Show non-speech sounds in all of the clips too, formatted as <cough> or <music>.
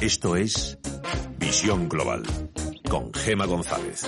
Esto es Visión Global con Gema González.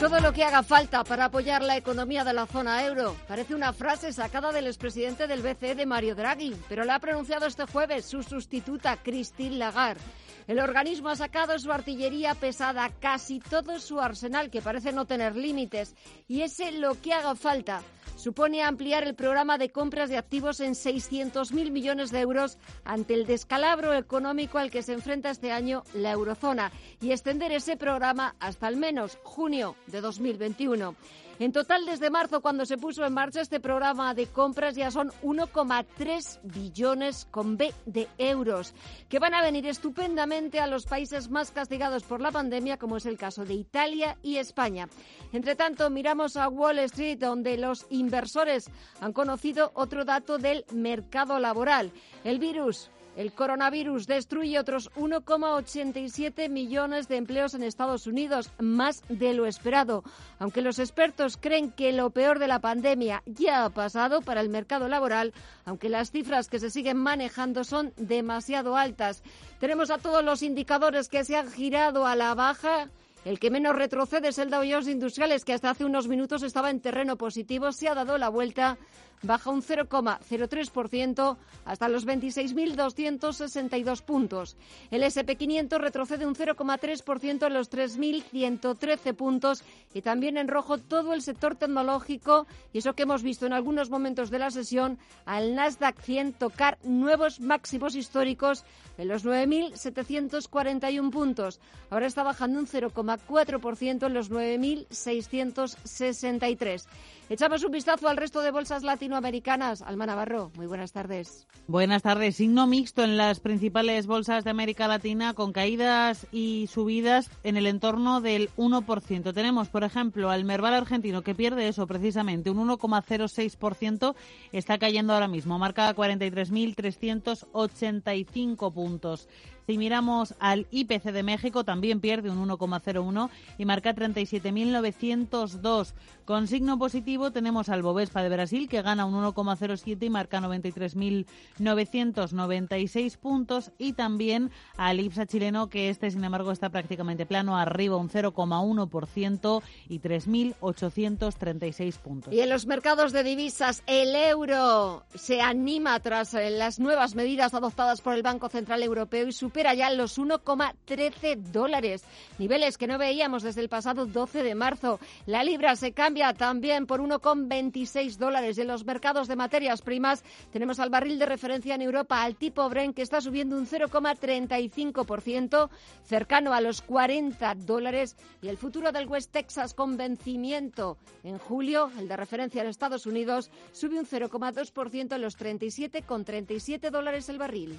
Todo lo que haga falta para apoyar la economía de la zona euro. Parece una frase sacada del expresidente del BCE de Mario Draghi, pero la ha pronunciado este jueves su sustituta Christine Lagarde. El organismo ha sacado su artillería pesada, casi todo su arsenal, que parece no tener límites, y ese lo que haga falta supone ampliar el programa de compras de activos en 600.000 millones de euros ante el descalabro económico al que se enfrenta este año la eurozona y extender ese programa hasta al menos junio de 2021. En total, desde marzo, cuando se puso en marcha este programa de compras, ya son 1,3 billones con B de euros, que van a venir estupendamente a los países más castigados por la pandemia, como es el caso de Italia y España. Entre tanto, miramos a Wall Street, donde los inversores han conocido otro dato del mercado laboral. El virus el coronavirus destruye otros 1,87 millones de empleos en Estados Unidos, más de lo esperado. Aunque los expertos creen que lo peor de la pandemia ya ha pasado para el mercado laboral, aunque las cifras que se siguen manejando son demasiado altas. Tenemos a todos los indicadores que se han girado a la baja. El que menos retrocede es el Dow Jones Industriales, que hasta hace unos minutos estaba en terreno positivo, se ha dado la vuelta baja un 0,03% hasta los 26.262 puntos. El SP500 retrocede un 0,3% en los 3.113 puntos y también en rojo todo el sector tecnológico y eso que hemos visto en algunos momentos de la sesión al Nasdaq 100 tocar nuevos máximos históricos en los 9.741 puntos. Ahora está bajando un 0,4% en los 9.663. Echamos un vistazo al resto de bolsas latinoamericanas. Alma Navarro, muy buenas tardes. Buenas tardes. Signo mixto en las principales bolsas de América Latina con caídas y subidas en el entorno del 1%. Tenemos, por ejemplo, al Merval argentino que pierde eso precisamente, un 1,06%. Está cayendo ahora mismo, marca 43.385 puntos. Si miramos al IPC de México, también pierde un 1,01 y marca 37.902. Con signo positivo tenemos al Bovespa de Brasil, que gana un 1,07 y marca 93.996 puntos. Y también al IPSA chileno, que este, sin embargo, está prácticamente plano, arriba un 0,1% y 3.836 puntos. Y en los mercados de divisas, el euro se anima tras eh, las nuevas medidas adoptadas por el Banco Central Europeo y su supera ya los 1,13 dólares, niveles que no veíamos desde el pasado 12 de marzo. La libra se cambia también por 1,26 dólares. En los mercados de materias primas tenemos al barril de referencia en Europa, al tipo Brent, que está subiendo un 0,35%, cercano a los 40 dólares, y el futuro del West Texas con vencimiento en julio, el de referencia en Estados Unidos, sube un 0,2% en los 37,37 dólares el barril.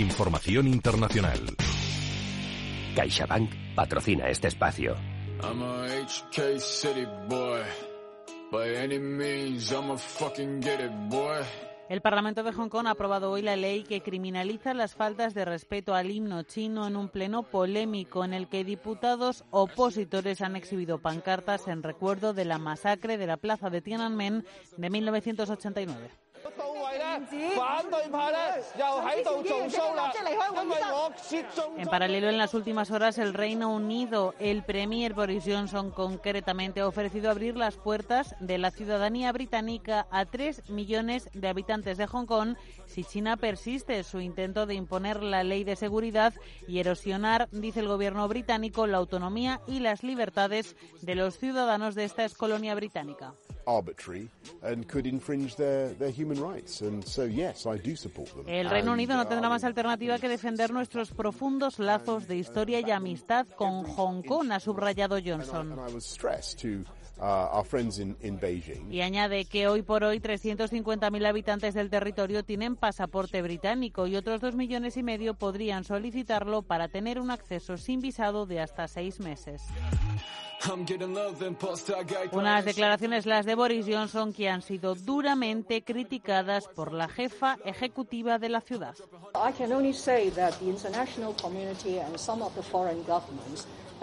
Información internacional. CaixaBank patrocina este espacio. El Parlamento de Hong Kong ha aprobado hoy la ley que criminaliza las faltas de respeto al himno chino en un pleno polémico en el que diputados opositores han exhibido pancartas en recuerdo de la masacre de la plaza de Tiananmen de 1989. En paralelo, en las últimas horas, el Reino Unido, el Premier Boris Johnson concretamente ha ofrecido abrir las puertas de la ciudadanía británica a tres millones de habitantes de Hong Kong si China persiste su intento de imponer la ley de seguridad y erosionar, dice el gobierno británico, la autonomía y las libertades de los ciudadanos de esta colonia británica. El Reino Unido no tendrá más alternativa que defender nuestros profundos lazos de historia y amistad con Hong Kong, ha subrayado Johnson. Y añade que hoy por hoy 350.000 habitantes del territorio tienen pasaporte británico y otros dos millones y medio podrían solicitarlo para tener un acceso sin visado de hasta seis meses. Unas declaraciones las de Boris Johnson que han sido duramente criticadas por la jefa ejecutiva de la ciudad.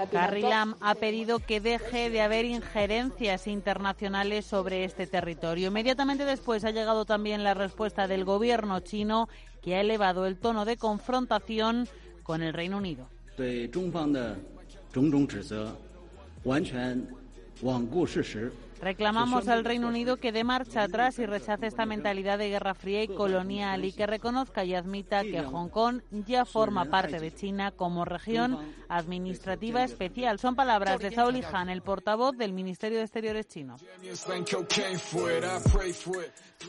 Carrie Lam ha pedido que deje de haber injerencias internacionales sobre este territorio. Inmediatamente después ha llegado también la respuesta del gobierno chino que ha elevado el tono de confrontación con el Reino Unido. Reclamamos al Reino Unido que dé marcha atrás y rechace esta mentalidad de guerra fría y colonial y que reconozca y admita que Hong Kong ya forma parte de China como región administrativa especial. Son palabras de Zhao Lihan, el portavoz del Ministerio de Exteriores chino.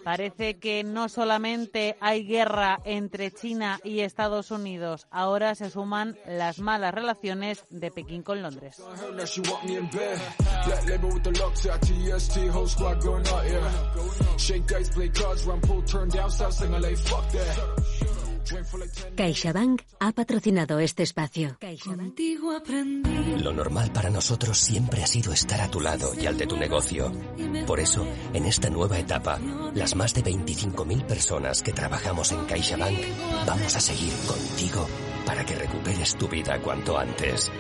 Parece que no solamente hay guerra entre China y Estados Unidos, ahora se suman las malas relaciones de Pekín con Londres. CaixaBank ha patrocinado este espacio. Lo normal para nosotros siempre ha sido estar a tu lado y al de tu negocio. Por eso, en esta nueva etapa, las más de 25.000 personas que trabajamos en CaixaBank vamos a seguir contigo para que recuperes tu vida cuanto antes.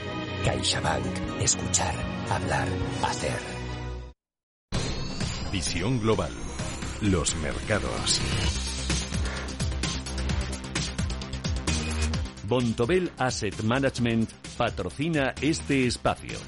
CaixaBank. Escuchar, hablar, hacer. Visión global. Los mercados. Bontobel Asset Management patrocina este espacio.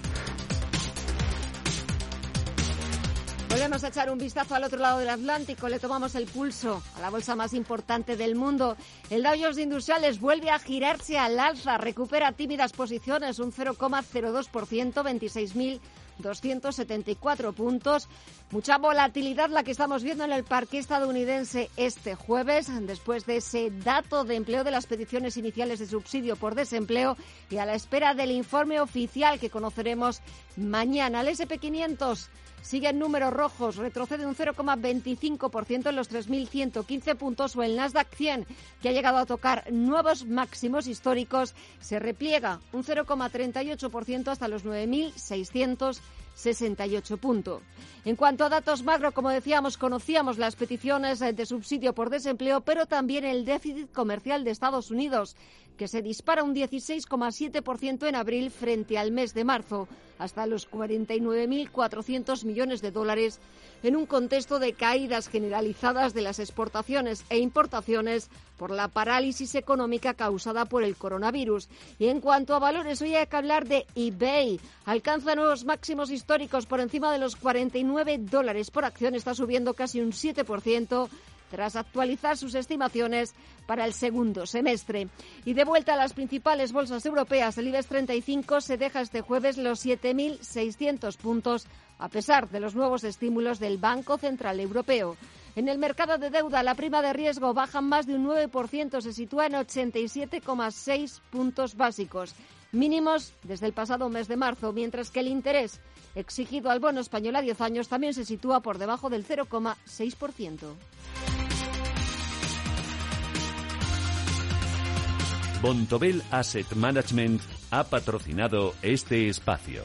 Volvemos a echar un vistazo al otro lado del Atlántico. Le tomamos el pulso a la bolsa más importante del mundo. El Dow Jones Industriales vuelve a girarse al alza. Recupera tímidas posiciones, un 0,02%, 26.000 274 puntos. Mucha volatilidad la que estamos viendo en el parque estadounidense este jueves, después de ese dato de empleo de las peticiones iniciales de subsidio por desempleo y a la espera del informe oficial que conoceremos mañana. El SP500 sigue en números rojos, retrocede un 0,25% en los 3.115 puntos o el Nasdaq 100, que ha llegado a tocar nuevos máximos históricos, se repliega un 0,38% hasta los 9.668 puntos. En cuanto a datos macro, como decíamos, conocíamos las peticiones de subsidio por desempleo, pero también el déficit comercial de Estados Unidos, que se dispara un 16,7% en abril frente al mes de marzo, hasta los 49.400 millones de dólares, en un contexto de caídas generalizadas de las exportaciones e importaciones por la parálisis económica causada por el coronavirus. Y en cuanto a valores, hoy hay que hablar de eBay. Alcanza nuevos máximos históricos por encima de los 49 dólares por acción, está subiendo casi un 7% tras actualizar sus estimaciones para el segundo semestre. Y de vuelta a las principales bolsas europeas, el IBEX 35 se deja este jueves los 7.600 puntos a pesar de los nuevos estímulos del Banco Central Europeo. En el mercado de deuda, la prima de riesgo baja más de un 9%, se sitúa en 87,6 puntos básicos, mínimos desde el pasado mes de marzo, mientras que el interés exigido al bono español a 10 años también se sitúa por debajo del 0,6%. Bontobel Asset Management ha patrocinado este espacio.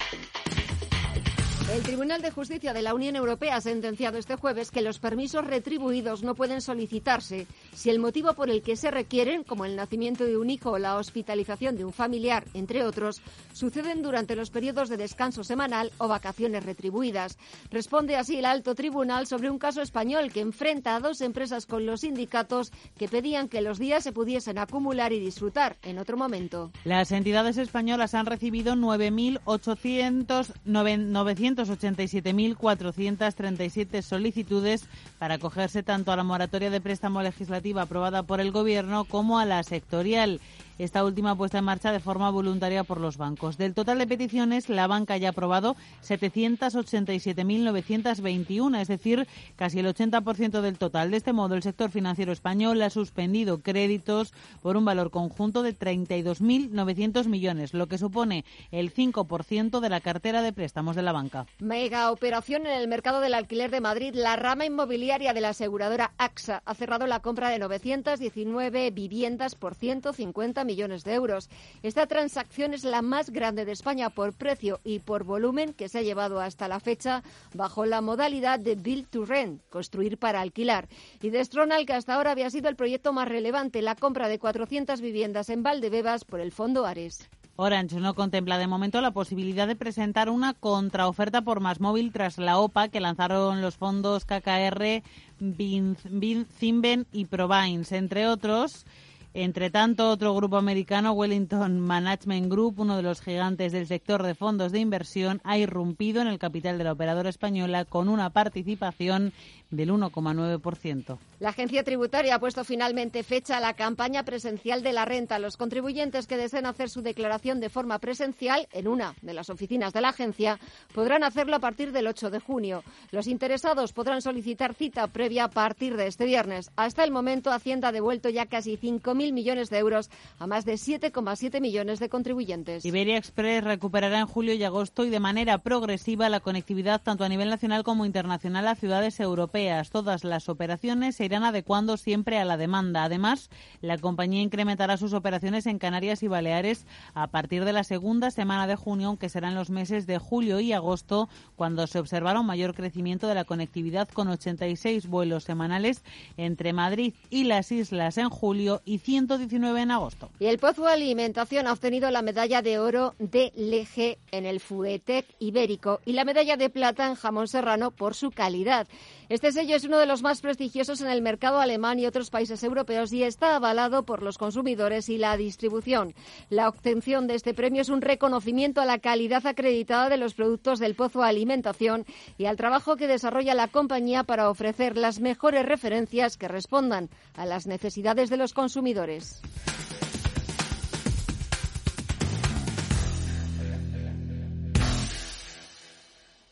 El Tribunal de Justicia de la Unión Europea ha sentenciado este jueves que los permisos retribuidos no pueden solicitarse si el motivo por el que se requieren, como el nacimiento de un hijo o la hospitalización de un familiar, entre otros, suceden durante los periodos de descanso semanal o vacaciones retribuidas. Responde así el alto tribunal sobre un caso español que enfrenta a dos empresas con los sindicatos que pedían que los días se pudiesen acumular y disfrutar en otro momento. Las entidades españolas han recibido 9.800 287.437 solicitudes para acogerse tanto a la moratoria de préstamo legislativa aprobada por el Gobierno como a la sectorial. Esta última puesta en marcha de forma voluntaria por los bancos. Del total de peticiones, la banca ya ha aprobado 787.921, es decir, casi el 80% del total. De este modo, el sector financiero español ha suspendido créditos por un valor conjunto de 32.900 millones, lo que supone el 5% de la cartera de préstamos de la banca. Mega operación en el mercado del alquiler de Madrid. La rama inmobiliaria de la aseguradora AXA ha cerrado la compra de 919 viviendas por 150 millones de euros. Esta transacción es la más grande de España por precio y por volumen que se ha llevado hasta la fecha bajo la modalidad de Build to Rent, construir para alquilar. Y de Stronal, que hasta ahora había sido el proyecto más relevante, la compra de 400 viviendas en Valdebebas por el Fondo Ares. Orange no contempla de momento la posibilidad de presentar una contraoferta por más móvil tras la OPA que lanzaron los fondos KKR, Zimben y Provines, entre otros. Entre tanto, otro grupo americano, Wellington Management Group, uno de los gigantes del sector de fondos de inversión, ha irrumpido en el capital de la operadora española con una participación del 1,9%. La agencia tributaria ha puesto finalmente fecha a la campaña presencial de la renta. Los contribuyentes que deseen hacer su declaración de forma presencial en una de las oficinas de la agencia podrán hacerlo a partir del 8 de junio. Los interesados podrán solicitar cita previa a partir de este viernes. Hasta el momento, Hacienda ha devuelto ya casi 5.000 millones de euros a más de 7,7 millones de contribuyentes. Iberia Express recuperará en julio y agosto y de manera progresiva la conectividad tanto a nivel nacional como internacional a ciudades europeas Todas las operaciones se irán adecuando siempre a la demanda. Además, la compañía incrementará sus operaciones en Canarias y Baleares a partir de la segunda semana de junio, aunque serán los meses de julio y agosto cuando se observará un mayor crecimiento de la conectividad con 86 vuelos semanales entre Madrid y las islas en julio y 119 en agosto. Y el Pozo Alimentación ha obtenido la medalla de oro de Leje en el Fuetec ibérico y la medalla de plata en jamón serrano por su calidad. Este sello es uno de los más prestigiosos en el mercado alemán y otros países europeos y está avalado por los consumidores y la distribución. La obtención de este premio es un reconocimiento a la calidad acreditada de los productos del Pozo Alimentación y al trabajo que desarrolla la compañía para ofrecer las mejores referencias que respondan a las necesidades de los consumidores.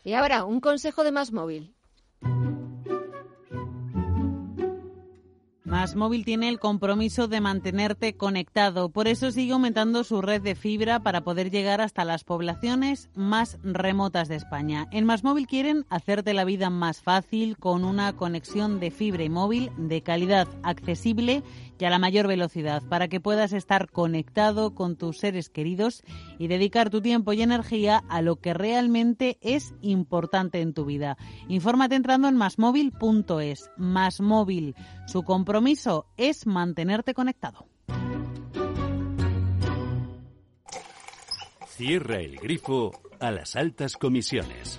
Y ahora, un consejo de más móvil. Más Móvil tiene el compromiso de mantenerte conectado, por eso sigue aumentando su red de fibra para poder llegar hasta las poblaciones más remotas de España. En Más Móvil quieren hacerte la vida más fácil con una conexión de fibra y móvil de calidad accesible y a la mayor velocidad para que puedas estar conectado con tus seres queridos y dedicar tu tiempo y energía a lo que realmente es importante en tu vida. Infórmate entrando en masmóvil.es. Más móvil, su compromiso es mantenerte conectado. Cierra el grifo a las altas comisiones.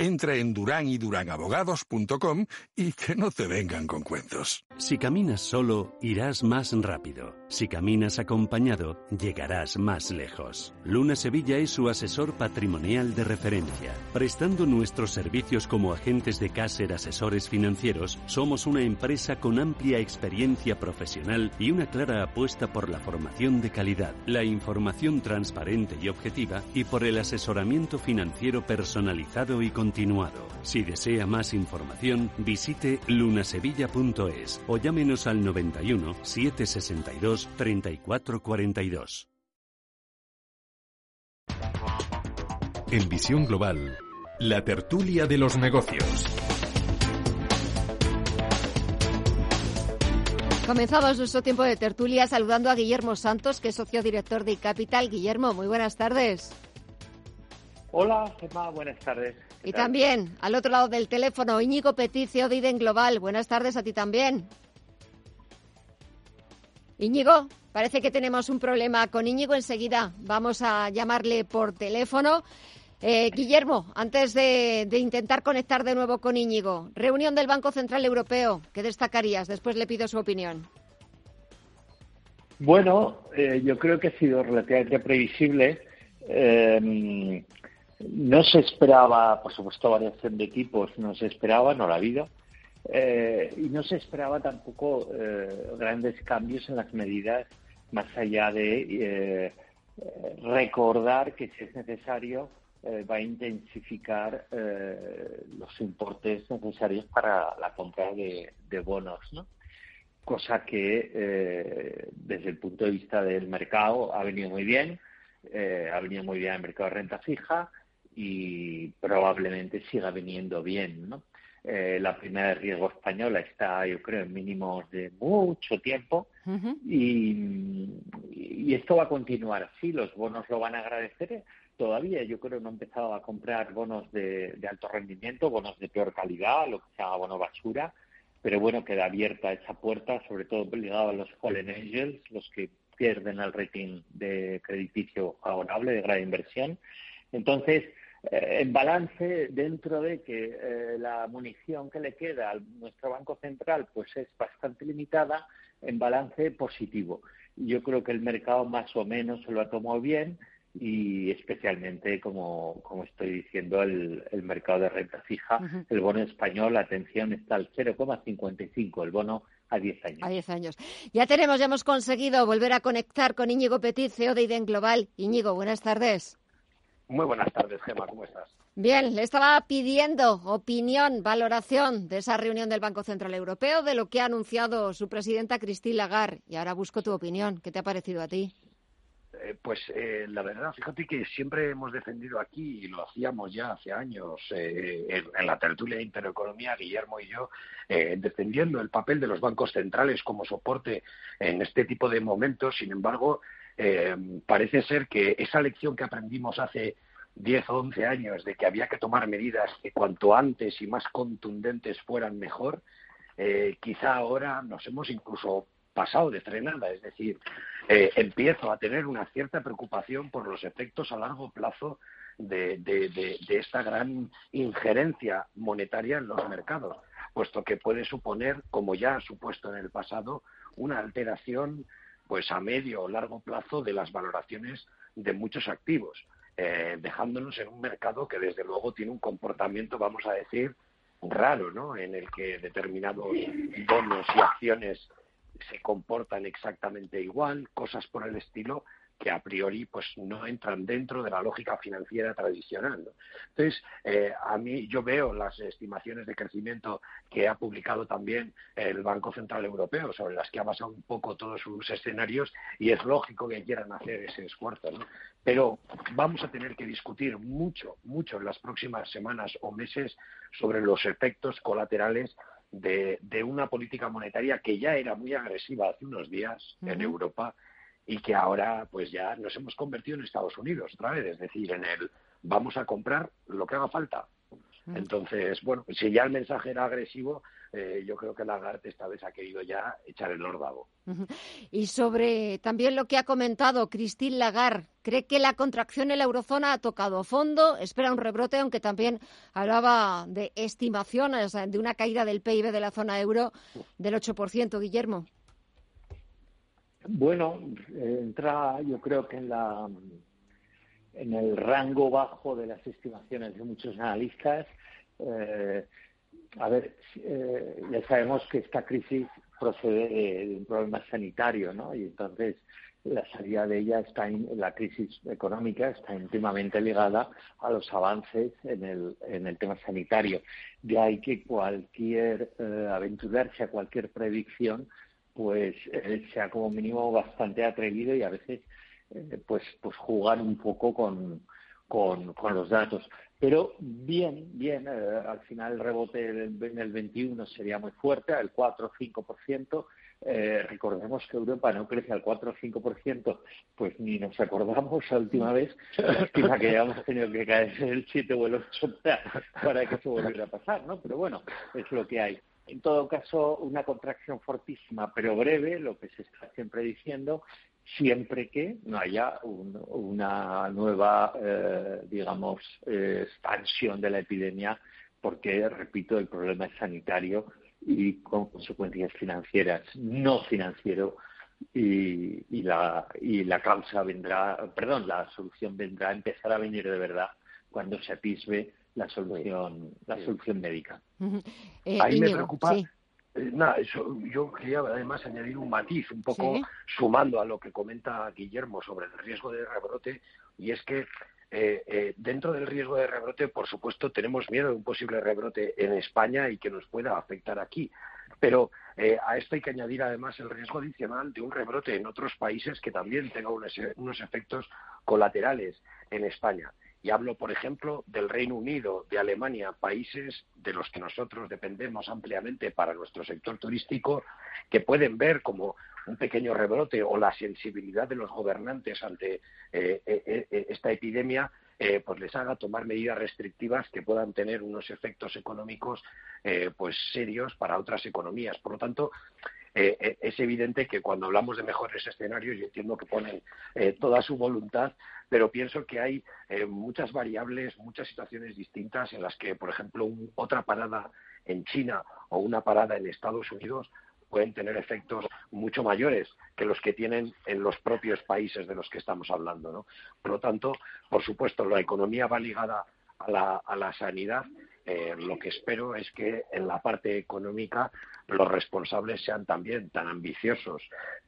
Entra en duranydurangabogados.com y que no te vengan con cuentos. Si caminas solo, irás más rápido. Si caminas acompañado, llegarás más lejos. Luna Sevilla es su asesor patrimonial de referencia. Prestando nuestros servicios como agentes de Caser Asesores Financieros, somos una empresa con amplia experiencia profesional y una clara apuesta por la formación de calidad, la información transparente y objetiva y por el asesoramiento financiero personalizado y continuado. Si desea más información, visite lunasevilla.es o llámenos al 91 762 3442. En Visión Global, la tertulia de los negocios. Comenzamos nuestro tiempo de tertulia saludando a Guillermo Santos, que es socio director de Capital. Guillermo, muy buenas tardes. Hola, Gemma, buenas tardes. Y también, al otro lado del teléfono, Íñigo Peticio de Iden Global. Buenas tardes a ti también. Íñigo, parece que tenemos un problema con Íñigo enseguida. Vamos a llamarle por teléfono. Eh, Guillermo, antes de, intentar conectar de nuevo con Íñigo, reunión del Banco Central Europeo, ¿qué destacarías? Después le pido su opinión. Bueno, eh, yo creo que ha sido relativamente previsible. Eh, no se esperaba, por supuesto, variación de equipos, no se esperaba, no la ha habido. y no se esperaba tampoco grandes cambios en las medidas, más allá de recordar que si es necesario eh, va a intensificar eh, los importes necesarios para la compra de, bonos, ¿no? Cosa que eh, desde el punto de vista del mercado ha venido muy bien, ha venido muy bien el mercado de renta fija y probablemente siga viniendo bien, ¿no? la primera de riesgo española está, yo creo, en mínimos de mucho tiempo y, y, esto va a continuar así. Los bonos lo van a agradecer todavía yo creo que no he empezado a comprar bonos de, alto rendimiento, bonos de peor calidad, lo que se llama bono basura, pero bueno, queda abierta esa puerta, sobre todo ligado a los fallen angels, los que pierden el rating de crediticio favorable, de gran inversión. Entonces, eh, en balance, dentro de que eh, la munición que le queda a nuestro Banco Central pues es bastante limitada, en balance positivo. Yo creo que el mercado más o menos se lo ha tomado bien y especialmente, como, como estoy diciendo, el, el mercado de renta fija, el bono español, la atención está al 0,55, el bono a 10 años. A 10 años. Ya tenemos, ya hemos conseguido volver a conectar con Íñigo Petit, CEO de IDEN Global. Íñigo, buenas tardes. Muy buenas tardes, Gemma, ¿cómo estás? Bien, le estaba pidiendo opinión, valoración de esa reunión del Banco Central Europeo, de lo que ha anunciado su presidenta Christine Lagarde. Y ahora busco tu opinión. ¿Qué te ha parecido a ti? Eh, pues eh, la verdad, fíjate que siempre hemos defendido aquí, y lo hacíamos ya hace años eh, en, la tertulia de Intereconomía, Guillermo y yo, defendiendo el papel de los bancos centrales como soporte en este tipo de momentos. Sin embargo, parece ser que esa lección que aprendimos hace 10 o 11 años de que había que tomar medidas que cuanto antes y más contundentes fueran mejor, quizá ahora nos hemos incluso pasado de frenada, es decir, eh, empiezo a tener una cierta preocupación por los efectos a largo plazo de, esta gran injerencia monetaria en los mercados, puesto que puede suponer, como ya ha supuesto en el pasado, una alteración pues a medio o largo plazo de las valoraciones de muchos activos, eh, dejándonos en un mercado que desde luego tiene un comportamiento, vamos a decir, raro, ¿no? En el que determinados bonos y acciones se comportan exactamente igual, cosas por el estilo que a priori pues no entran dentro de la lógica financiera tradicional. Entonces, eh, a mí yo veo las estimaciones de crecimiento que ha publicado también el Banco Central Europeo, sobre las que ha basado un poco todos sus escenarios, y es lógico que quieran hacer ese esfuerzo. Pero vamos a tener que discutir mucho, mucho en las próximas semanas o meses sobre los efectos colaterales de, una política monetaria que ya era muy agresiva hace unos días en Europa y que ahora pues ya nos hemos convertido en Estados Unidos otra vez, es decir, en el vamos a comprar lo que haga falta. Entonces, bueno, si ya el mensaje era agresivo, eh, yo creo que Lagarde esta vez ha querido ya echar el órdago. Y sobre también lo que ha comentado Christine Lagarde, ¿cree que la contracción en la eurozona ha tocado fondo? ¿Espera un rebrote? Aunque también hablaba de estimaciones de una caída del PIB de la zona euro del 8%, Guillermo. Bueno, entra yo creo que en la en el rango bajo de las estimaciones de muchos analistas. Eh, a ver, eh, ya sabemos que esta crisis procede de, un problema sanitario, ¿no? Y entonces la salida de ella está en la crisis económica está íntimamente ligada a los avances en el, en el tema sanitario. De ahí que cualquier eh, aventurarse a cualquier predicción, pues sea como mínimo bastante atrevido y a veces eh, pues, pues jugar un poco con, con, los datos. Pero bien, bien, eh, al final el rebote en el 21 sería muy fuerte, el 4 o 5%, eh, recordemos que Europa no crece al 4 o 5%, pues ni nos acordamos la última vez, <laughs> lástima que hayamos tenido que caer el 7 o el 8 para que eso volviera a pasar, ¿no? Pero bueno, es lo que hay. En todo caso, una contracción fortísima, pero breve, lo que se está siempre diciendo, siempre que no haya una nueva, eh, digamos, eh, expansión de la epidemia, porque, repito, el problema es sanitario y con consecuencias financieras, no financiero, y, la, y la causa vendrá, perdón, la solución vendrá empezar a venir de verdad cuando se atisbe la solución, la solución médica. Eh, Ahí me preocupa. Eh, nada, eso, yo quería además añadir un matiz, un poco sumando a lo que comenta Guillermo sobre el riesgo de rebrote, y es que eh, dentro del riesgo de rebrote, por supuesto, tenemos miedo de un posible rebrote en España y que nos pueda afectar aquí. Pero a esto hay que añadir además el riesgo adicional de un rebrote en otros países que también tenga unos efectos colaterales en España. Y hablo, por ejemplo, del Reino Unido, de Alemania, países de los que nosotros dependemos ampliamente para nuestro sector turístico, que pueden ver como un pequeño rebrote o la sensibilidad de los gobernantes ante eh, eh, eh, esta epidemia pues les haga tomar medidas restrictivas que puedan tener unos efectos económicos pues serios para otras economías. Por lo tanto, es evidente que cuando hablamos de mejores escenarios, yo entiendo que ponen toda su voluntad pero pienso que hay eh, muchas variables, muchas situaciones distintas en las que, por ejemplo, otra parada en China o una parada en Estados Unidos pueden tener efectos mucho mayores que los que tienen en los propios países de los que estamos hablando. ¿no? Por lo tanto, por supuesto, la economía va ligada a la, a la sanidad, eh, lo que espero es que en la parte económica los responsables sean también tan ambiciosos,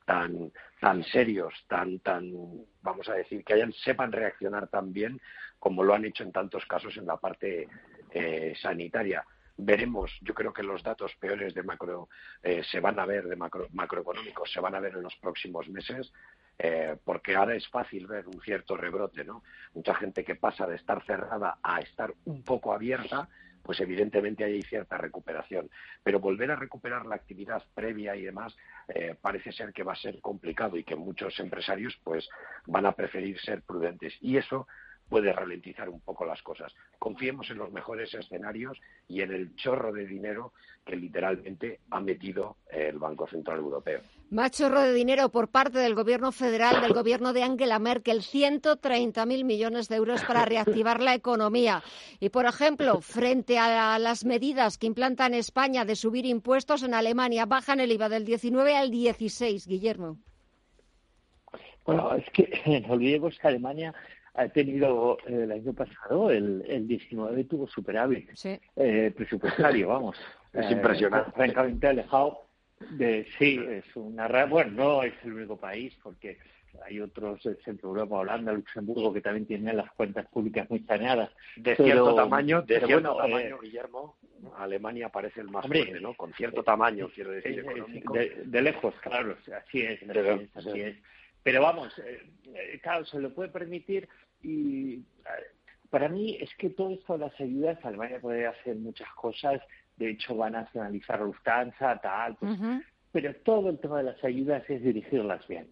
tan, tan serios, tan, tan, vamos a decir, que hayan, sepan reaccionar tan bien como lo han hecho en tantos casos en la parte eh, sanitaria. Veremos, yo creo que los datos peores de macro eh, se van a ver, de macro, macroeconómicos, se van a ver en los próximos meses. porque ahora es fácil ver un cierto rebrote, ¿no? Mucha gente que pasa de estar cerrada a estar un poco abierta pues evidentemente hay cierta recuperación. Pero volver a recuperar la actividad previa y demás eh, parece ser que va a ser complicado y que muchos empresarios pues van a preferir ser prudentes. Y eso puede ralentizar un poco las cosas. Confiemos en los mejores escenarios y en el chorro de dinero que literalmente ha metido el Banco Central Europeo. Más chorro de dinero por parte del Gobierno federal, del Gobierno de Angela Merkel, 130.000 millones de euros para reactivar la economía. Y, por ejemplo, frente a las medidas que implantan España de subir impuestos, en Alemania bajan el IVA del 19 al 16. Guillermo. Bueno, es que <laughs> no olvidemos que Alemania ha tenido eh, el año pasado, el, el 19 tuvo superávit eh, presupuestario, vamos. es impresionante. Eh, francamente alejado de, sí, es una bueno, no es el único país porque hay otros de Centro Europa, Holanda, Luxemburgo que también tienen las cuentas públicas muy saneadas. De cierto tamaño, de cierto tamaño, Guillermo, Alemania parece el más fuerte, ¿no? Con cierto tamaño, quiero decir, económico. De, lejos, claro, así es, así es. Pero vamos, eh, eh, claro, se lo puede permitir y eh, para mí es que todo esto de las ayudas, Alemania puede hacer muchas cosas, de hecho va a nacionalizar Lufthansa, tal, pues, pero todo el tema de las ayudas es dirigirlas bien.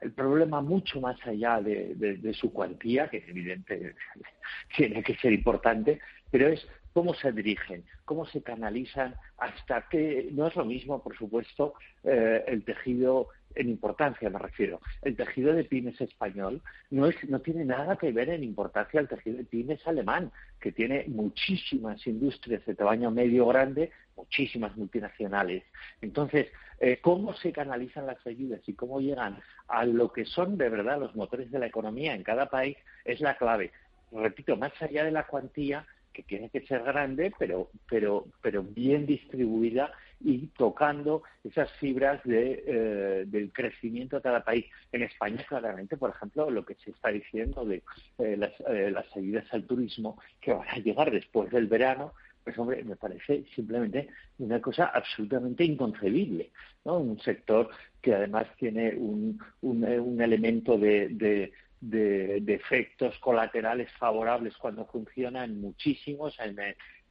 El problema mucho más allá de, de su cuantía, que es evidente <laughs> tiene que ser importante, pero es cómo se dirigen, cómo se canalizan, hasta que no es lo mismo, por supuesto, eh, el tejido en importancia me refiero. El tejido de pymes español no, es, no tiene nada que ver en importancia al tejido de pymes alemán, que tiene muchísimas industrias de tamaño medio grande, muchísimas multinacionales. Entonces, eh, ¿cómo se canalizan las ayudas y cómo llegan a lo que son de verdad los motores de la economía en cada país es la clave. Repito, más allá de la cuantía, que tiene que ser grande, pero, pero, pero bien distribuida y tocando esas fibras de, eh, del crecimiento de cada país. En España, claramente, por ejemplo, lo que se está diciendo de eh, las, eh, las ayudas al turismo que van a llegar después del verano, pues hombre, me parece simplemente una cosa absolutamente inconcebible, ¿no? Un sector que además tiene un, un, un elemento de, de, efectos colaterales favorables cuando funciona en muchísimos, en,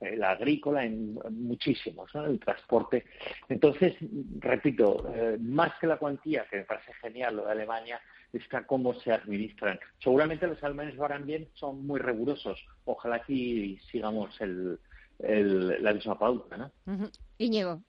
el agrícola, en muchísimos, ¿no? el transporte. Entonces, repito, eh, más que la cuantía, que me parece genial lo de Alemania, está cómo se administran. Seguramente los alemanes lo harán bien, son muy rigurosos. Ojalá aquí sigamos el, la misma pauta. ¿no? Íñigo.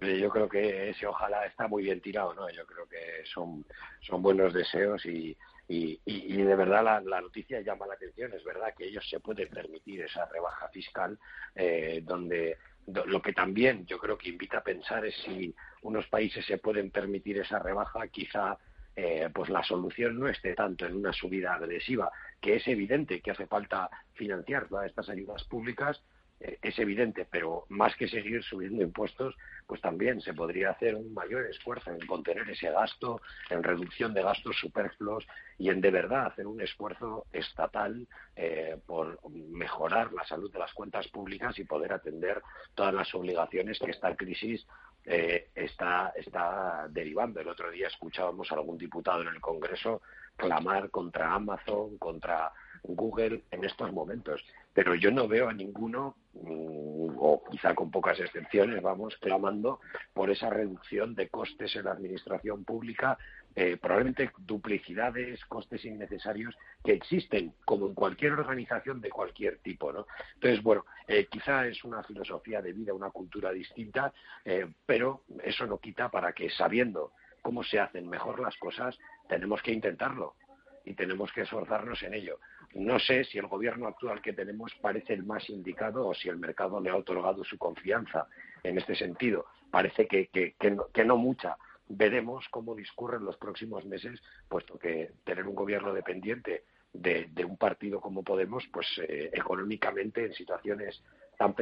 Yo creo que ese ojalá está muy bien tirado, ¿no? Yo creo que son, son buenos deseos y, y, y, de verdad la, noticia llama la atención. Es verdad que ellos se pueden permitir esa rebaja fiscal, eh, donde lo que también yo creo que invita a pensar es si unos países se pueden permitir esa rebaja, quizá eh, pues la solución no esté tanto en una subida agresiva, que es evidente que hace falta financiar todas estas ayudas públicas, es evidente, pero más que seguir subiendo impuestos, pues también se podría hacer un mayor esfuerzo en contener ese gasto, en reducción de gastos superfluos y en de verdad hacer un esfuerzo estatal eh, por mejorar la salud de las cuentas públicas y poder atender todas las obligaciones que esta crisis eh, está, está derivando. El otro día escuchábamos a algún diputado en el Congreso clamar contra Amazon, contra Google en estos momentos. Pero yo no veo a ninguno, mm, o quizá con pocas excepciones, vamos, clamando por esa reducción de costes en la administración pública, eh, probablemente duplicidades, costes innecesarios que existen, como en cualquier organización de cualquier tipo, ¿no? Entonces, bueno, eh, quizá es una filosofía de vida, una cultura distinta, eh, pero eso no quita para que, sabiendo cómo se hacen mejor las cosas, tenemos que intentarlo y tenemos que esforzarnos en ello. No sé si el gobierno actual que tenemos parece el más indicado o si el mercado le ha otorgado su confianza en este sentido. Parece que, que, no, mucha. Veremos cómo discurren los próximos meses, puesto que tener un gobierno dependiente de, un partido como Podemos, pues eh, económicamente en situaciones tan,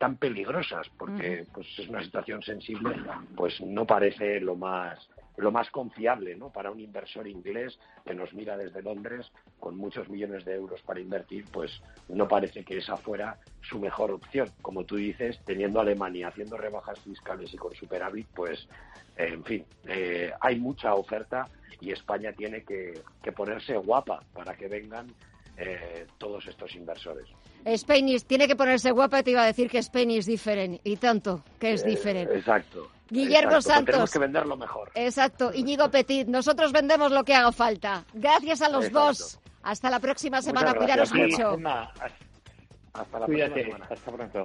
tan peligrosas, porque pues es una situación sensible, pues no parece lo más lo más confiable ¿no? para un inversor inglés que nos mira desde Londres con muchos millones de euros para invertir, pues no parece que esa fuera su mejor opción. Como tú dices, teniendo Alemania haciendo rebajas fiscales y con superávit, pues en fin, eh, hay mucha oferta y España tiene que, ponerse guapa para que vengan eh, todos estos inversores. Spanish tiene que ponerse guapa, te iba a decir que Spain es diferente, y tanto que es eh, diferente. exacto. Guillermo pues Santos. Tenemos que venderlo mejor. Exacto. Íñigo Petit, nosotros vendemos lo que haga falta. Gracias a los dos. Hasta la próxima semana. Cuidaros mucho. Hasta la próxima semana. Hasta pronto.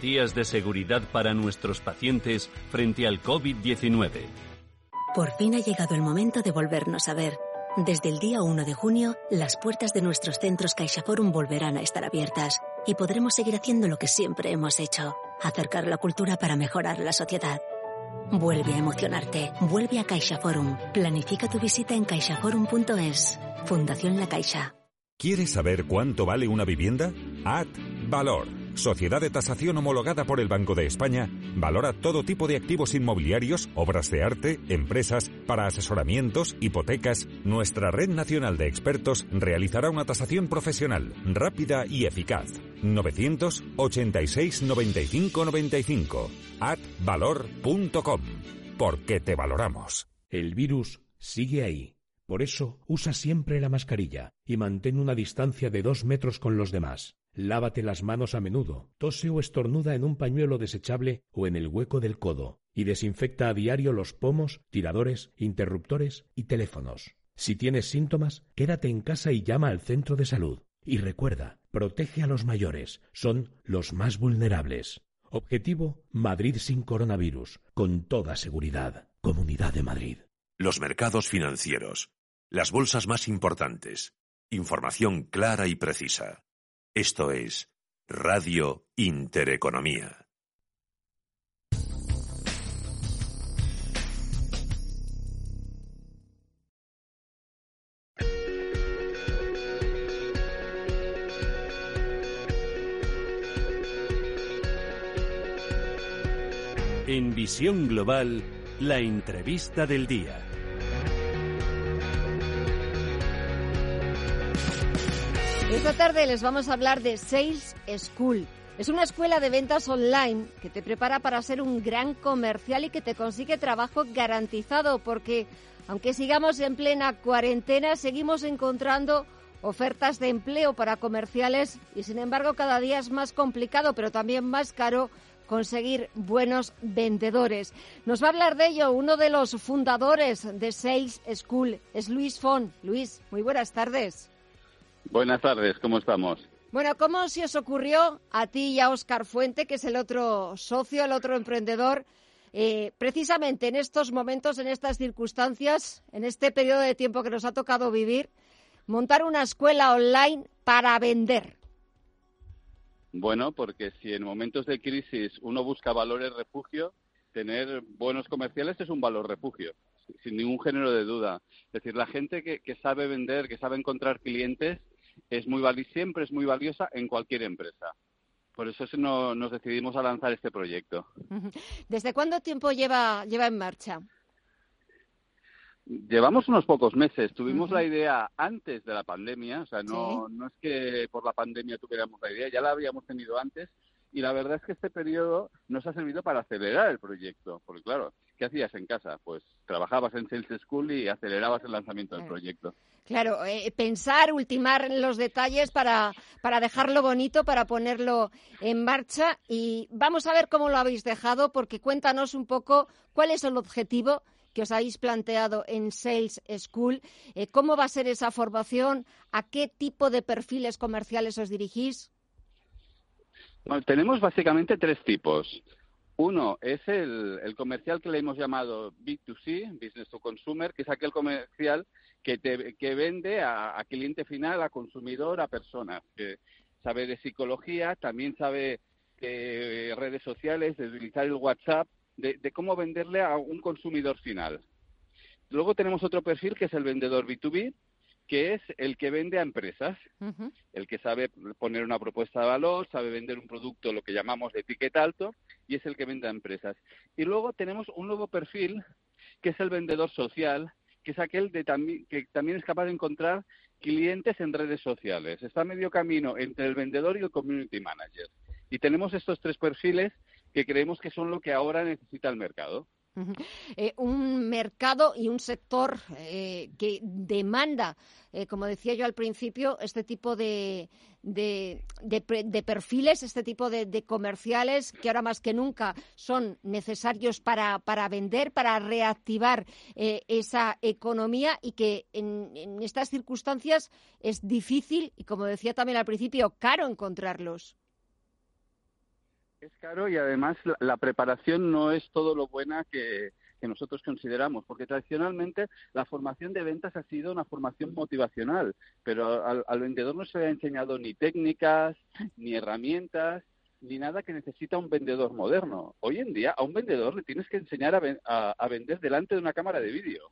de seguridad para nuestros pacientes frente al COVID-19. Por fin ha llegado el momento de volvernos a ver. Desde el día 1 de junio, las puertas de nuestros centros CaixaForum volverán a estar abiertas y podremos seguir haciendo lo que siempre hemos hecho, acercar la cultura para mejorar la sociedad. Vuelve a emocionarte, vuelve a CaixaForum. Planifica tu visita en caixaforum.es. Fundación La Caixa. ¿Quieres saber cuánto vale una vivienda? Ad Valor sociedad de tasación homologada por el Banco de España, valora todo tipo de activos inmobiliarios, obras de arte, empresas, para asesoramientos, hipotecas. Nuestra red nacional de expertos realizará una tasación profesional, rápida y eficaz. 986 95 95 atvalor.com Porque te valoramos. El virus sigue ahí. Por eso, usa siempre la mascarilla y mantén una distancia de dos metros con los demás. Lávate las manos a menudo, tose o estornuda en un pañuelo desechable o en el hueco del codo y desinfecta a diario los pomos, tiradores, interruptores y teléfonos. Si tienes síntomas, quédate en casa y llama al centro de salud. Y recuerda, protege a los mayores, son los más vulnerables. Objetivo, Madrid sin coronavirus, con toda seguridad. Comunidad de Madrid. Los mercados financieros, las bolsas más importantes, Información clara y precisa. Esto es Radio Intereconomía. En Visión Global, la entrevista del día. Esta tarde les vamos a hablar de Sales School. Es una escuela de ventas online que te prepara para ser un gran comercial y que te consigue trabajo garantizado porque aunque sigamos en plena cuarentena, seguimos encontrando ofertas de empleo para comerciales y sin embargo cada día es más complicado, pero también más caro conseguir buenos vendedores. Nos va a hablar de ello uno de los fundadores de Sales School, es Luis Fon. Luis, muy buenas tardes. Buenas tardes, ¿cómo estamos? Bueno, ¿cómo se os ocurrió a ti y a Oscar Fuente, que es el otro socio, el otro emprendedor, eh, precisamente en estos momentos, en estas circunstancias, en este periodo de tiempo que nos ha tocado vivir, montar una escuela online para vender? Bueno, porque si en momentos de crisis uno busca valores refugio, tener buenos comerciales es un valor refugio, sin ningún género de duda. Es decir, la gente que, sabe vender, que sabe encontrar clientes, es muy siempre es muy valiosa en cualquier empresa. Por eso no, nos decidimos a lanzar este proyecto. ¿Desde cuánto tiempo lleva, lleva en marcha? Llevamos unos pocos meses. Tuvimos la idea antes de la pandemia, o sea, no, no es que por la pandemia tuviéramos la idea, ya la habíamos tenido antes. Y la verdad es que este periodo nos ha servido para acelerar el proyecto. Porque, claro, ¿qué hacías en casa? Pues trabajabas en Sales School y acelerabas el lanzamiento del proyecto. Claro, eh, pensar, ultimar los detalles para, para dejarlo bonito, para ponerlo en marcha. Y vamos a ver cómo lo habéis dejado, porque cuéntanos un poco cuál es el objetivo que os habéis planteado en Sales School. Eh, ¿Cómo va a ser esa formación? ¿A qué tipo de perfiles comerciales os dirigís? Bueno, tenemos básicamente tres tipos. Uno es el, comercial que le hemos llamado B2C, Business to Consumer, que es aquel comercial que, que vende a, cliente final, a consumidor, a personas, que sabe de psicología, también sabe de redes sociales, de utilizar el WhatsApp de, cómo venderle a un consumidor final. Luego tenemos otro perfil que es el vendedor B2B, que es el que vende a empresas, el que sabe poner una propuesta de valor, sabe vender un producto, lo que llamamos de ticket alto, y es el que vende a empresas. Y luego tenemos un nuevo perfil, que es el vendedor social, que es aquel de que también es capaz de encontrar clientes en redes sociales. Está a medio camino entre el vendedor y el community manager. Y tenemos estos tres perfiles que creemos que son lo que ahora necesita el mercado. Eh, un mercado y un sector eh, que demanda, eh, como decía yo al principio, este tipo de, de, perfiles, este tipo de, comerciales que ahora más que nunca son necesarios para, para vender, para reactivar esa economía y que en, en estas circunstancias es difícil y, como decía también al principio, caro encontrarlos. Es caro y además la, preparación no es todo lo buena que, nosotros consideramos, porque tradicionalmente la formación de ventas ha sido una formación motivacional, pero al, vendedor no se le ha enseñado ni técnicas, ni herramientas, ni nada que necesita un vendedor moderno. Hoy en día a un vendedor le tienes que enseñar a, vender delante de una cámara de vídeo,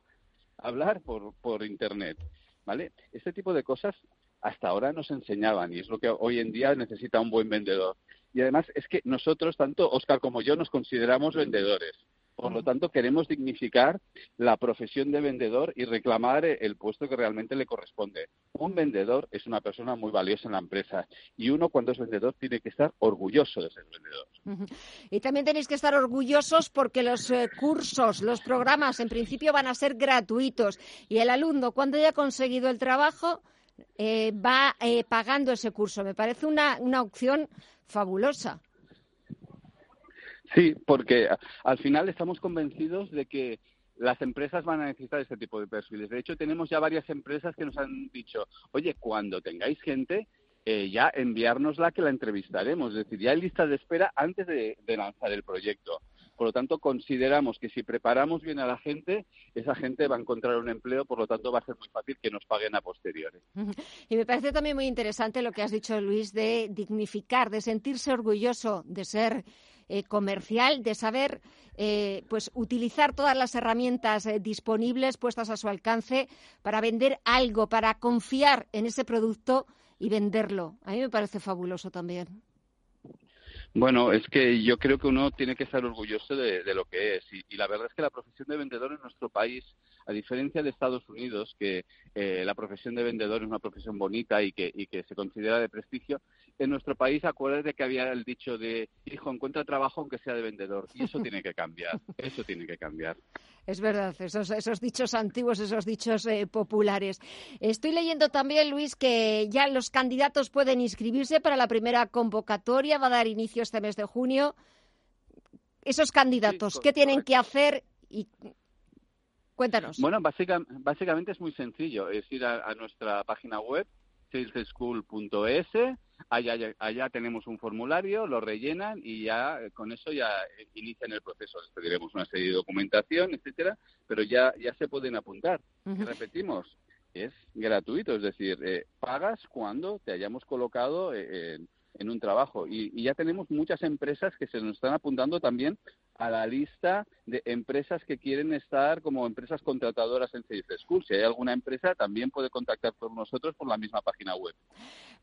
hablar por, por Internet, ¿vale? Este tipo de cosas hasta ahora nos enseñaban y es lo que hoy en día necesita un buen vendedor. Y además es que nosotros, tanto Oscar como yo, nos consideramos vendedores. Por lo tanto, queremos dignificar la profesión de vendedor y reclamar el puesto que realmente le corresponde. Un vendedor es una persona muy valiosa en la empresa y uno cuando es vendedor tiene que estar orgulloso de ser vendedor. Y también tenéis que estar orgullosos porque los eh, cursos, los programas, en principio van a ser gratuitos y el alumno cuando haya conseguido el trabajo eh, va eh, pagando ese curso. Me parece una, una opción fabulosa. Sí, porque al final estamos convencidos de que las empresas van a necesitar este tipo de perfiles. De hecho, tenemos ya varias empresas que nos han dicho, oye, cuando tengáis gente, eh, ya enviárnosla que la entrevistaremos. Es decir, ya hay lista de espera antes de, lanzar el proyecto. Por lo tanto, consideramos que si preparamos bien a la gente, esa gente va a encontrar un empleo, por lo tanto va a ser muy fácil que nos paguen a posteriori. <laughs> Y me parece también muy interesante lo que has dicho, Luis, de dignificar, de sentirse orgulloso de ser eh, comercial, de saber eh, pues utilizar todas las herramientas eh, disponibles puestas a su alcance para vender algo, para confiar en ese producto y venderlo. A mí me parece fabuloso también. Bueno, es que yo creo que uno tiene que estar orgulloso de, lo que es y, la verdad es que la profesión de vendedor en nuestro país a diferencia de Estados Unidos, que eh, la profesión de vendedor es una profesión bonita y que, y que se considera de prestigio, en nuestro país acuérdate que había el dicho de, hijo, encuentra trabajo aunque sea de vendedor. Y eso tiene que cambiar, eso tiene que cambiar. Es verdad, esos, esos dichos antiguos, esos dichos eh, populares. Estoy leyendo también, Luis, que ya los candidatos pueden inscribirse para la primera convocatoria, va a dar inicio este mes de junio. Esos candidatos, ¿qué tienen que hacer y Cuéntanos. Bueno, básicamente es muy sencillo. Es ir a, nuestra página web, saleschool.es. Allá, allá tenemos un formulario, lo rellenan y ya con eso ya inician el proceso. Les pediremos una serie de documentación, etcétera, pero ya, ya se pueden apuntar. Repetimos, es gratuito, es decir, eh, pagas cuando te hayamos colocado eh, en en un trabajo. Y, ya tenemos muchas empresas que se nos están apuntando también a la lista de empresas que quieren estar como empresas contratadoras en Sales School. Si hay alguna empresa, también puede contactar con nosotros por la misma página web.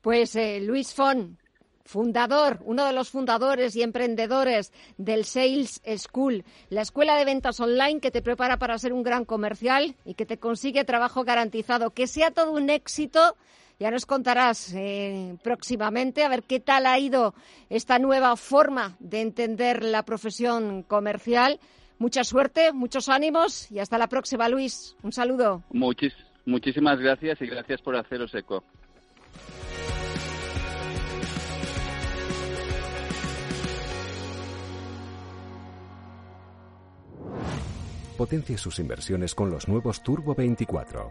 Pues eh, Luis Fon, fundador, uno de los fundadores y emprendedores del Sales School, la escuela de ventas online que te prepara para ser un gran comercial y que te consigue trabajo garantizado. Que sea todo un éxito ya nos contarás eh, próximamente a ver qué tal ha ido esta nueva forma de entender la profesión comercial. Mucha suerte, muchos ánimos y hasta la próxima, Luis. Un saludo. muchísimas gracias y gracias por haceros eco. Potencie sus inversiones con los nuevos Turbo 24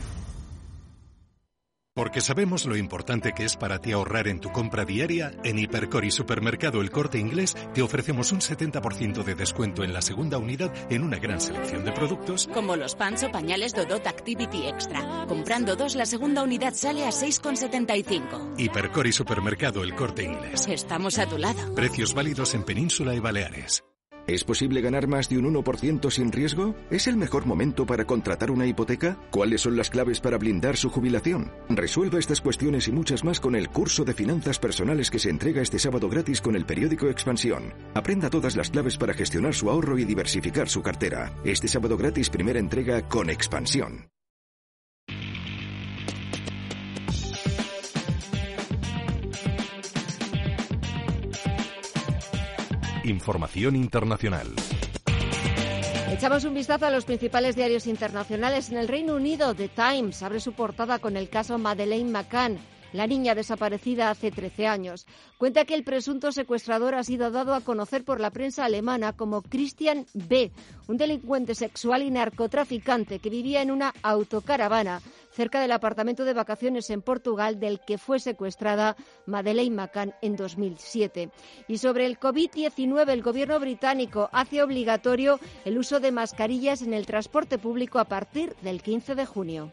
Porque sabemos lo importante que es para ti ahorrar en tu compra diaria, en Hipercor y Supermercado El Corte Inglés te ofrecemos un 70% de descuento en la segunda unidad en una gran selección de productos. Como los pants o pañales Dodot Activity Extra. Comprando dos, la segunda unidad sale a 6,75. Hipercor y Supermercado El Corte Inglés. Estamos a tu lado. Precios válidos en Península y Baleares. ¿Es posible ganar más de un 1% sin riesgo? ¿Es el mejor momento para contratar una hipoteca? ¿Cuáles son las claves para blindar su jubilación? Resuelva estas cuestiones y muchas más con el curso de finanzas personales que se entrega este sábado gratis con el periódico Expansión. Aprenda todas las claves para gestionar su ahorro y diversificar su cartera. Este sábado gratis primera entrega con Expansión. Información internacional. Echamos un vistazo a los principales diarios internacionales. En el Reino Unido, The Times abre su portada con el caso Madeleine McCann, la niña desaparecida hace 13 años. Cuenta que el presunto secuestrador ha sido dado a conocer por la prensa alemana como Christian B., un delincuente sexual y narcotraficante que vivía en una autocaravana cerca del apartamento de vacaciones en Portugal del que fue secuestrada Madeleine McCann en 2007. Y sobre el COVID-19, el gobierno británico hace obligatorio el uso de mascarillas en el transporte público a partir del 15 de junio.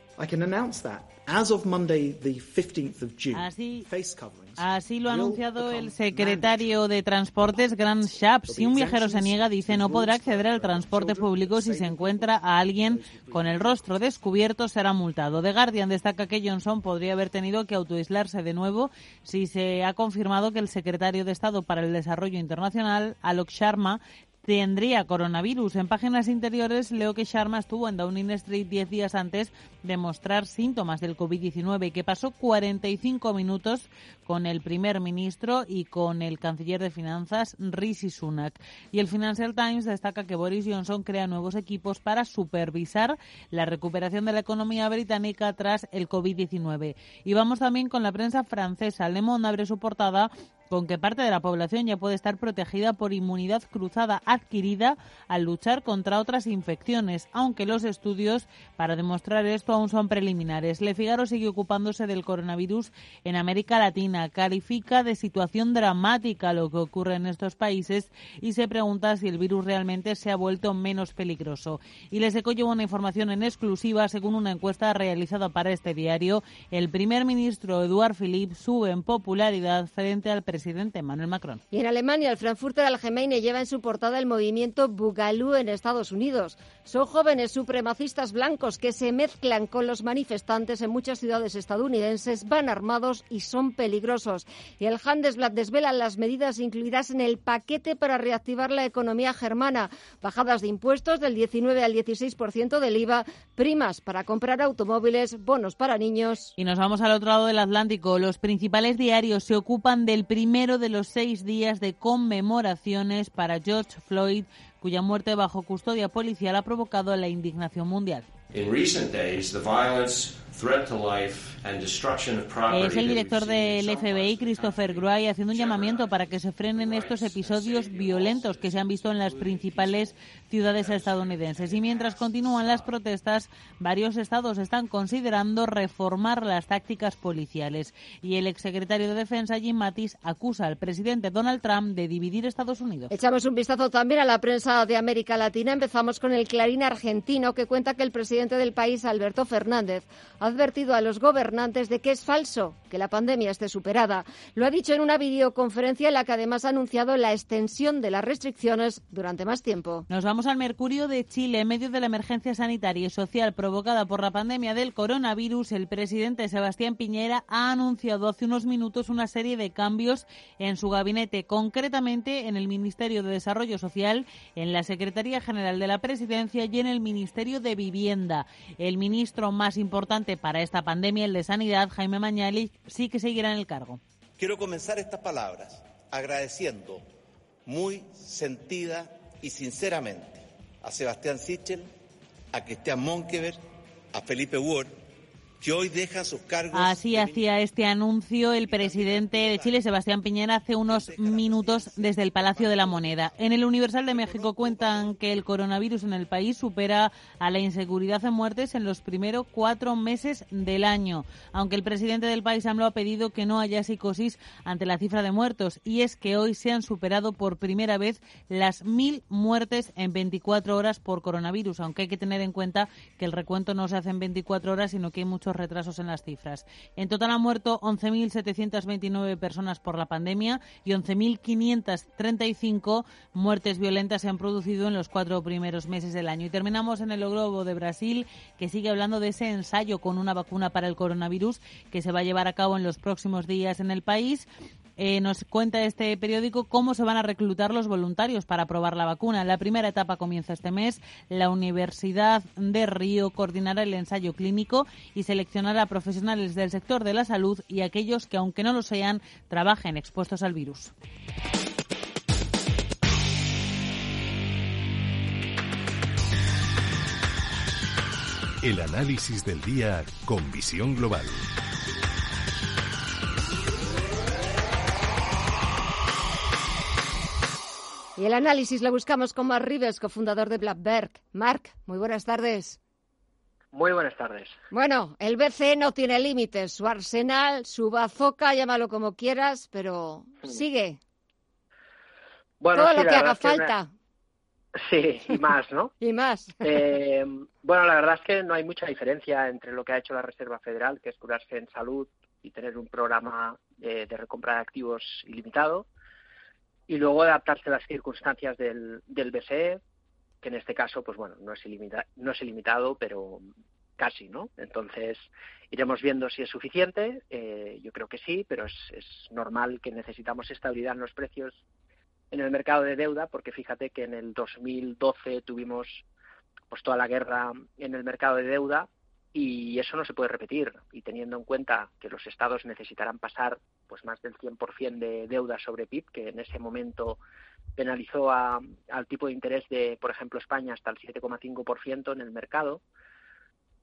Así, lo ha anunciado el secretario de Transportes, Grant Shapps. Si un viajero se niega, dice, no podrá acceder al transporte público si se encuentra a alguien con el rostro descubierto, será multado. The Guardian destaca que Johnson podría haber tenido que autoaislarse de nuevo si se ha confirmado que el secretario de Estado para el Desarrollo Internacional, Alok Sharma, tendría coronavirus. En páginas interiores leo que Sharma estuvo en Downing Street 10 días antes de mostrar síntomas del COVID-19 y que pasó 45 minutos con el primer ministro y con el canciller de finanzas Rishi Sunak. Y el Financial Times destaca que Boris Johnson crea nuevos equipos para supervisar la recuperación de la economía británica tras el COVID-19. Y vamos también con la prensa francesa. Le Monde abre su portada con que parte de la población ya puede estar protegida por inmunidad cruzada adquirida al luchar contra otras infecciones, aunque los estudios para demostrar esto aún son preliminares. Le Figaro sigue ocupándose del coronavirus en América Latina, califica de situación dramática lo que ocurre en estos países y se pregunta si el virus realmente se ha vuelto menos peligroso. Y les eco lleva una información en exclusiva, según una encuesta realizada para este diario, el primer ministro Eduard Philippe sube en popularidad frente al presidente presidente Emmanuel Macron. Y en Alemania, el Frankfurter Allgemeine lleva en su portada el movimiento Bugalú en Estados Unidos. Son jóvenes supremacistas blancos que se mezclan con los manifestantes en muchas ciudades estadounidenses, van armados y son peligrosos. Y el Handelsblatt desvela las medidas incluidas en el paquete para reactivar la economía germana. Bajadas de impuestos del 19 al 16% del IVA, primas para comprar automóviles, bonos para niños. Y nos vamos al otro lado del Atlántico. Los principales diarios se ocupan del primer primero de los seis días de conmemoraciones para George Floyd, cuya muerte bajo custodia policial ha provocado la indignación mundial. Es el director del FBI, Christopher Gray, haciendo un llamamiento para que se frenen estos episodios violentos que se han visto en las principales ciudades estadounidenses. Y mientras continúan las protestas, varios estados están considerando reformar las tácticas policiales. Y el exsecretario de Defensa, Jim Mattis, acusa al presidente Donald Trump de dividir Estados Unidos. Echamos un vistazo también a la prensa de América Latina. Empezamos con el Clarín argentino, que cuenta que el presidente del país, Alberto Fernández, ha advertido a los gobernantes de que es falso que la pandemia esté superada. Lo ha dicho en una videoconferencia en la que además ha anunciado la extensión de las restricciones durante más tiempo. Nos vamos al Mercurio de Chile. En medio de la emergencia sanitaria y social provocada por la pandemia del coronavirus, el presidente Sebastián Piñera ha anunciado hace unos minutos una serie de cambios en su gabinete, concretamente en el Ministerio de Desarrollo Social, en la Secretaría General de la Presidencia y en el Ministerio de Vivienda. El ministro más importante para esta pandemia, el de Sanidad, Jaime Mañali, sí que seguirá en el cargo. Quiero comenzar estas palabras agradeciendo muy sentida y sinceramente a Sebastián Sichel, a Cristian Monkever, a Felipe Ward, que hoy dejan sus cargos. Así hacía este anuncio el presidente de Chile, Sebastián Piñera, hace unos minutos desde el Palacio de la Moneda. En el Universal de México cuentan que el coronavirus en el país supera a la inseguridad en muertes en los primeros cuatro meses del año, aunque el presidente del país AMLO ha pedido que no haya psicosis ante la cifra de muertos, y es que hoy se han superado por primera vez las mil muertes en 24 horas por coronavirus, aunque hay que tener en cuenta que el recuento no se hace en 24 horas, sino que hay retrasos en las cifras. En total han muerto 11.729 personas por la pandemia y 11.535 muertes violentas se han producido en los cuatro primeros meses del año. Y terminamos en el Globo de Brasil, que sigue hablando de ese ensayo con una vacuna para el coronavirus que se va a llevar a cabo en los próximos días en el país. Eh, nos cuenta este periódico cómo se van a reclutar los voluntarios para probar la vacuna. La primera etapa comienza este mes. La Universidad de Río coordinará el ensayo clínico y seleccionará profesionales del sector de la salud y aquellos que, aunque no lo sean, trabajen expuestos al virus. El análisis del día con visión global. Y el análisis lo buscamos con Mark Rives, cofundador de Blackberg. Mark, muy buenas tardes. Muy buenas tardes. Bueno, el BCE no tiene límites. Su arsenal, su bazooka, llámalo como quieras, pero sigue. Bueno, Todo lo que haga falta. Sí, y más, ¿no? <laughs> y más. Eh, bueno, la verdad es que no hay mucha diferencia entre lo que ha hecho la Reserva Federal, que es curarse en salud y tener un programa de recompra de activos ilimitado, y luego adaptarse a las circunstancias del, del BCE, que en este caso, pues bueno, no es, no es ilimitado, pero casi, ¿no? Entonces, iremos viendo si es suficiente. Eh, yo creo que sí, pero es, es normal que necesitamos estabilidad en los precios en el mercado de deuda, porque fíjate que en el 2012 tuvimos pues toda la guerra en el mercado de deuda y eso no se puede repetir. Y teniendo en cuenta que los estados necesitarán pasar pues más del 100% de deuda sobre PIB que en ese momento penalizó al tipo de interés de por ejemplo España hasta el 7,5% en el mercado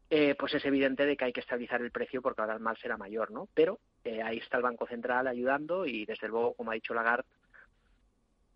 eh, pues es evidente de que hay que estabilizar el precio porque ahora el mal será mayor no pero eh, ahí está el Banco Central ayudando y desde luego como ha dicho Lagarde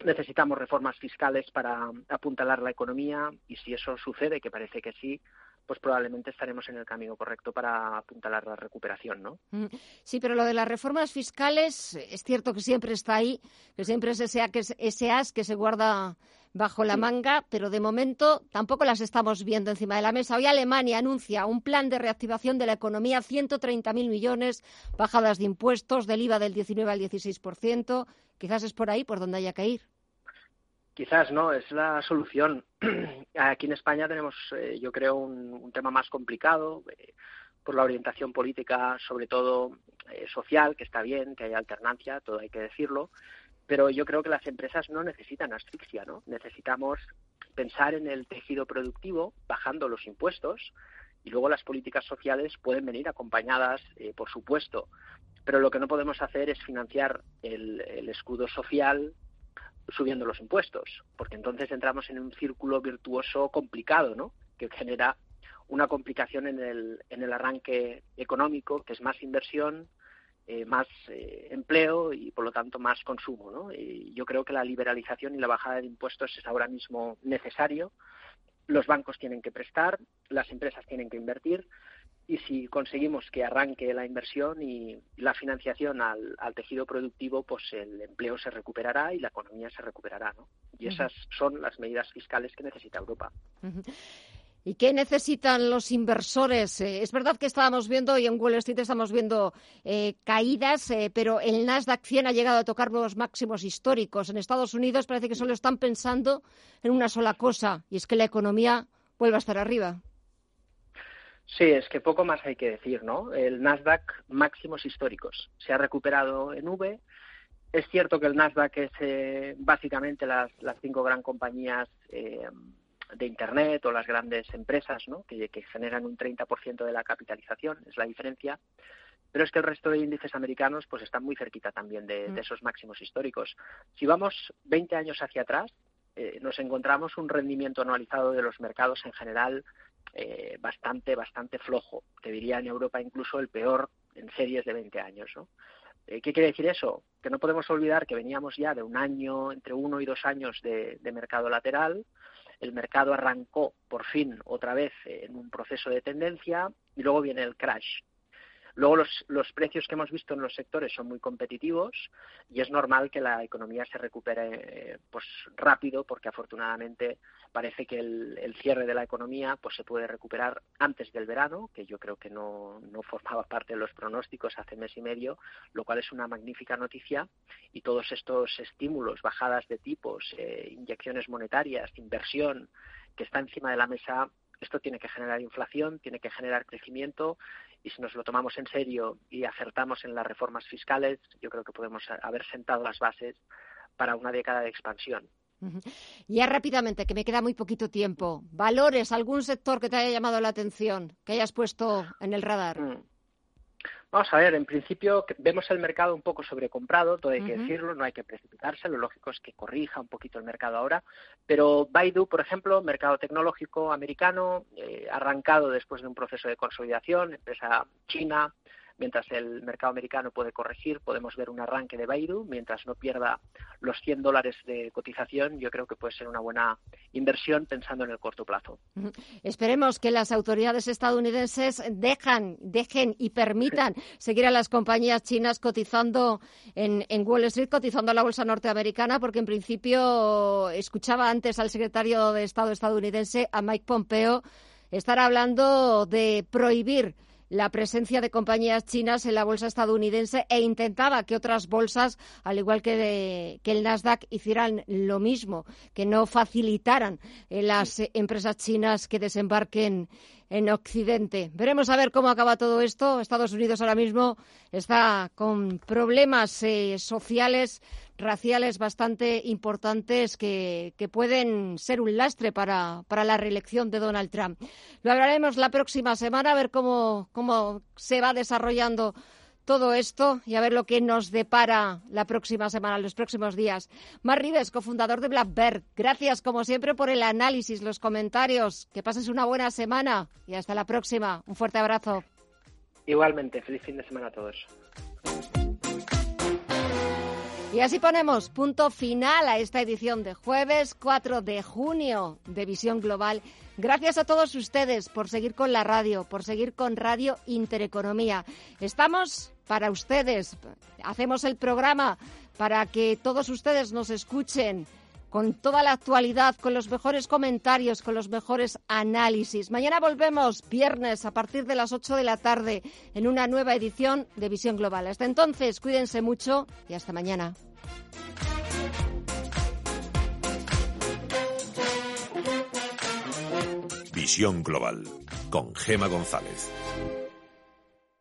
necesitamos reformas fiscales para apuntalar la economía y si eso sucede, que parece que sí, pues probablemente estaremos en el camino correcto para apuntalar la recuperación, ¿no? Mm, sí, pero lo de las reformas fiscales es cierto que siempre está ahí, que siempre es ese, ese as que se guarda bajo la manga, pero de momento tampoco las estamos viendo encima de la mesa. Hoy Alemania anuncia un plan de reactivación de la economía, 130.000 millones, bajadas de impuestos, del IVA del 19 al 16%. Quizás es por ahí por donde haya que ir. Quizás no, es la solución. <clears throat> Aquí en España tenemos, eh, yo creo, un, tema más complicado eh, por la orientación política, sobre todo eh, social, que está bien, que haya alternancia, todo hay que decirlo, pero yo creo que las empresas no necesitan asfixia, ¿no? Necesitamos pensar en el tejido productivo, bajando los impuestos, y luego las políticas sociales pueden venir acompañadas, por supuesto, pero lo que no podemos hacer es financiar el escudo social subiendo los impuestos, porque entonces entramos en un círculo virtuoso complicado, ¿no? Que genera una complicación en el, en el arranque económico, que es más inversión, eh, más eh, empleo y por lo tanto más consumo. ¿no? Y yo creo que la liberalización y la bajada de impuestos es ahora mismo necesario. Los bancos tienen que prestar, las empresas tienen que invertir y si conseguimos que arranque la inversión y la financiación al, tejido productivo, pues el empleo se recuperará y la economía se recuperará, ¿no? Y esas son las medidas fiscales que necesita Europa. ¿Y qué necesitan los inversores? Eh, es verdad que estábamos viendo, y en Wall Street estamos viendo eh, caídas, eh, pero el Nasdaq 100 ha llegado a tocar nuevos máximos históricos. En Estados Unidos parece que solo están pensando en una sola cosa, y es que la economía vuelva a estar arriba. Sí, es que poco más hay que decir, ¿no? El Nasdaq máximos históricos. Se ha recuperado en V. Es cierto que el Nasdaq es eh, básicamente las, las, cinco gran compañías eh, de Internet o las grandes empresas, ¿no? Que, generan un 30% de la capitalización, es la diferencia. Pero es que el resto de índices americanos pues están muy cerquita también de, mm. esos máximos históricos. Si vamos 20 años hacia atrás, eh, nos encontramos un rendimiento anualizado de los mercados en general eh, bastante, bastante flojo. Te diría en Europa incluso el peor en series de 20 años. ¿no? Eh, ¿Qué quiere decir eso? Que no podemos olvidar que veníamos ya de un año, entre uno y dos años de, mercado lateral. El mercado arrancó por fin otra vez en un proceso de tendencia y luego viene el crash. Luego los, precios que hemos visto en los sectores son muy competitivos y es normal que la economía se recupere eh, pues rápido porque afortunadamente parece que el, cierre de la economía pues se puede recuperar antes del verano, que yo creo que no, no formaba parte de los pronósticos hace mes y medio, lo cual es una magnífica noticia. Y todos estos estímulos, bajadas de tipos, eh, inyecciones monetarias, inversión que está encima de la mesa esto tiene que generar inflación, tiene que generar crecimiento y si nos lo tomamos en serio y acertamos en las reformas fiscales, yo creo que podemos haber sentado las bases para una década de expansión. Ya rápidamente, que me queda muy poquito tiempo. ¿Valores, algún sector que te haya llamado la atención, que hayas puesto en el radar? Mm. Vamos a ver, en principio vemos el mercado un poco sobrecomprado, todo hay que decirlo, no hay que precipitarse, lo lógico es que corrija un poquito el mercado ahora, pero Baidu, por ejemplo, mercado tecnológico americano, eh, arrancado después de un proceso de consolidación, empresa china, mientras el mercado americano puede corregir, podemos ver un arranque de Baidu, mientras no pierda los 100 dólares de cotización, yo creo que puede ser una buena inversión pensando en el corto plazo. Esperemos que las autoridades estadounidenses dejan, dejen y permitan seguir a las compañías chinas cotizando en, en Wall Street, cotizando a la bolsa norteamericana, porque en principio escuchaba antes al secretario de Estado estadounidense, a Mike Pompeo, estar hablando de prohibir la presencia de compañías chinas en la bolsa estadounidense e intentaba que otras bolsas, al igual que, que el Nasdaq, hicieran lo mismo, que no facilitaran eh, las empresas chinas que desembarquen en Occidente. Veremos a ver cómo acaba todo esto. Estados Unidos ahora mismo está con problemas eh, sociales, raciales bastante importantes que, pueden ser un lastre para, para, la reelección de Donald Trump. Lo hablaremos la próxima semana a ver cómo, cómo se va desarrollando todo esto y a ver lo que nos depara la próxima semana, los próximos días. Mar Rives, cofundador de Blackbird, gracias como siempre por el análisis, los comentarios. Que pases una buena semana y hasta la próxima. Un fuerte abrazo. Igualmente, feliz fin de semana a todos. Y así ponemos punto final a esta edición de jueves 4 de junio de Visión Global. Gracias a todos ustedes por seguir con la radio, por seguir con Radio Intereconomía. Estamos para ustedes, hacemos el programa para que todos ustedes nos escuchen con toda la actualidad, con los mejores comentarios, con los mejores análisis. Mañana volvemos, viernes, a partir de las 8 de la tarde, en una nueva edición de Visión Global. Hasta entonces, cuídense mucho y hasta mañana. Visión Global, con Gema González.